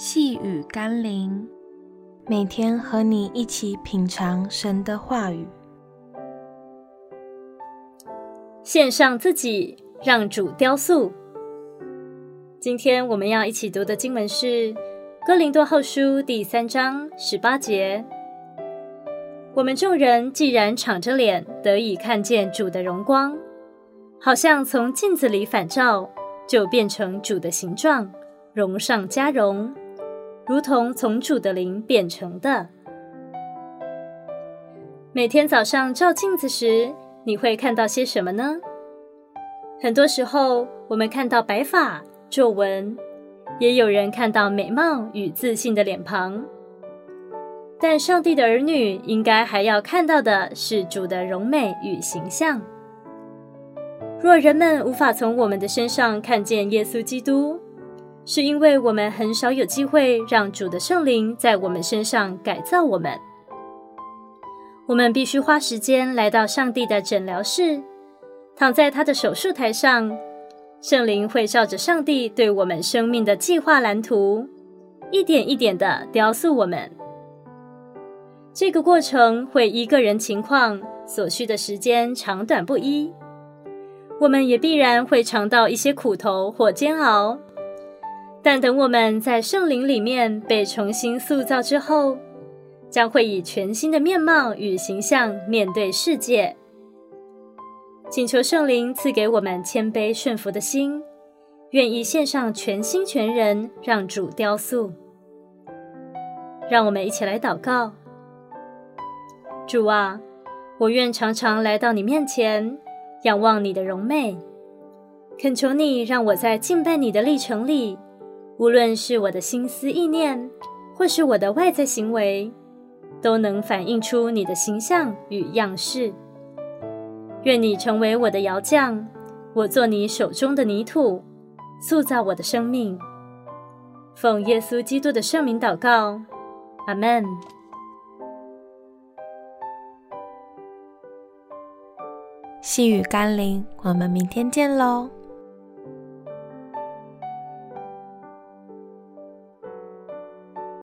细雨甘霖，每天和你一起品尝神的话语，献上自己，让主雕塑。今天我们要一起读的经文是《哥林多后书》第三章十八节。我们众人既然敞着脸，得以看见主的荣光，好像从镜子里反照，就变成主的形状，荣上加荣。如同从主的灵变成的。每天早上照镜子时，你会看到些什么呢？很多时候，我们看到白发、皱纹，也有人看到美貌与自信的脸庞。但上帝的儿女应该还要看到的是主的荣美与形象。若人们无法从我们的身上看见耶稣基督，是因为我们很少有机会让主的圣灵在我们身上改造我们。我们必须花时间来到上帝的诊疗室，躺在他的手术台上，圣灵会照着上帝对我们生命的计划蓝图，一点一点地雕塑我们。这个过程会依个人情况所需的时间长短不一，我们也必然会尝到一些苦头或煎熬。但等我们在圣灵里面被重新塑造之后，将会以全新的面貌与形象面对世界。请求圣灵赐给我们谦卑顺服的心，愿意献上全心全人，让主雕塑。让我们一起来祷告：主啊，我愿常常来到你面前，仰望你的荣美，恳求你让我在敬拜你的历程里。无论是我的心思意念，或是我的外在行为，都能反映出你的形象与样式。愿你成为我的窑匠，我做你手中的泥土，塑造我的生命。奉耶稣基督的圣名祷告，阿门。细雨甘霖，我们明天见喽。